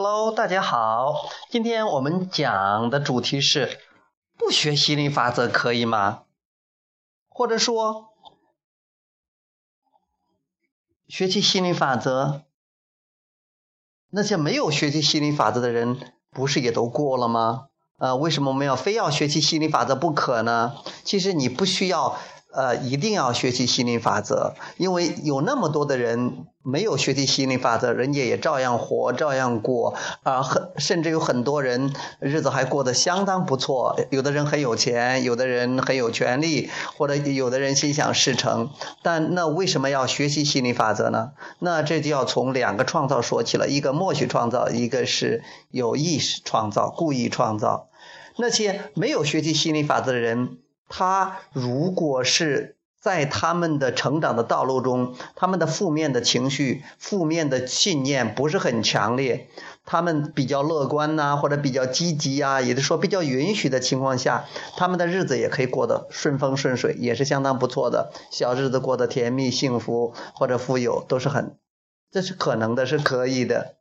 Hello，大家好。今天我们讲的主题是：不学心理法则可以吗？或者说，学习心理法则，那些没有学习心理法则的人，不是也都过了吗？呃，为什么我们要非要学习心理法则不可呢？其实你不需要。呃，一定要学习心理法则，因为有那么多的人没有学习心理法则，人家也照样活，照样过啊，很甚至有很多人日子还过得相当不错。有的人很有钱，有的人很有权利，或者有的人心想事成。但那为什么要学习心理法则呢？那这就要从两个创造说起了，一个默许创造，一个是有意识创造，故意创造。那些没有学习心理法则的人。他如果是在他们的成长的道路中，他们的负面的情绪、负面的信念不是很强烈，他们比较乐观呐，或者比较积极啊，也就是说比较允许的情况下，他们的日子也可以过得顺风顺水，也是相当不错的，小日子过得甜蜜幸福或者富有都是很，这是可能的，是可以的。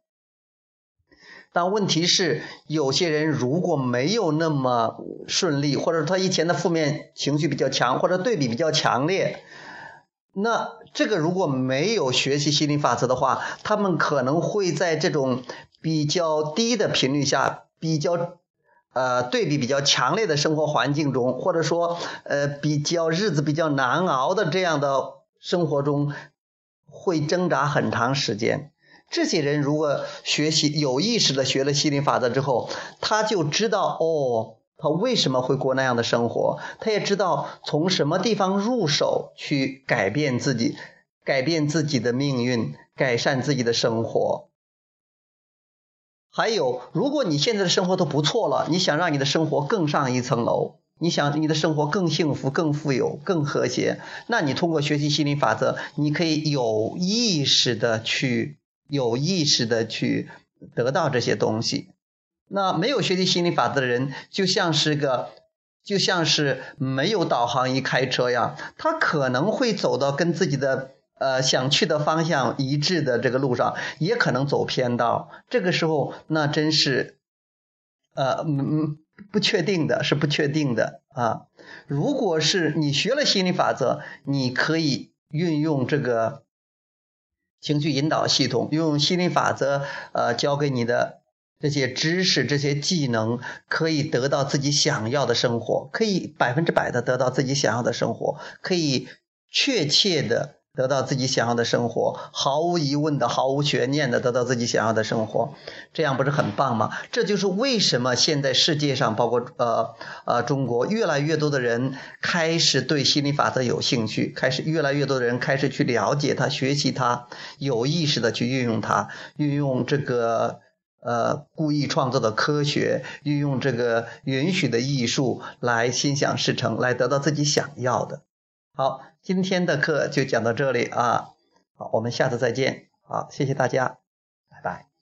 但问题是，有些人如果没有那么顺利，或者他以前的负面情绪比较强，或者对比比较强烈，那这个如果没有学习心理法则的话，他们可能会在这种比较低的频率下，比较呃对比比较强烈的生活环境中，或者说呃比较日子比较难熬的这样的生活中，会挣扎很长时间。这些人如果学习有意识的学了心理法则之后，他就知道哦，他为什么会过那样的生活，他也知道从什么地方入手去改变自己，改变自己的命运，改善自己的生活。还有，如果你现在的生活都不错了，你想让你的生活更上一层楼，你想你的生活更幸福、更富有、更和谐，那你通过学习心理法则，你可以有意识的去。有意识的去得到这些东西，那没有学习心理法则的人，就像是个，就像是没有导航仪开车呀，他可能会走到跟自己的呃想去的方向一致的这个路上，也可能走偏道。这个时候，那真是，呃，嗯，不确定的，是不确定的啊。如果是你学了心理法则，你可以运用这个。情绪引导系统用心理法则，呃，教给你的这些知识、这些技能，可以得到自己想要的生活，可以百分之百的得到自己想要的生活，可以确切的。得到自己想要的生活，毫无疑问的、毫无悬念的得到自己想要的生活，这样不是很棒吗？这就是为什么现在世界上，包括呃呃中国，越来越多的人开始对心理法则有兴趣，开始越来越多的人开始去了解它、学习它，有意识的去运用它，运用这个呃故意创造的科学，运用这个允许的艺术来心想事成，来得到自己想要的。好，今天的课就讲到这里啊，好，我们下次再见，好，谢谢大家，拜拜。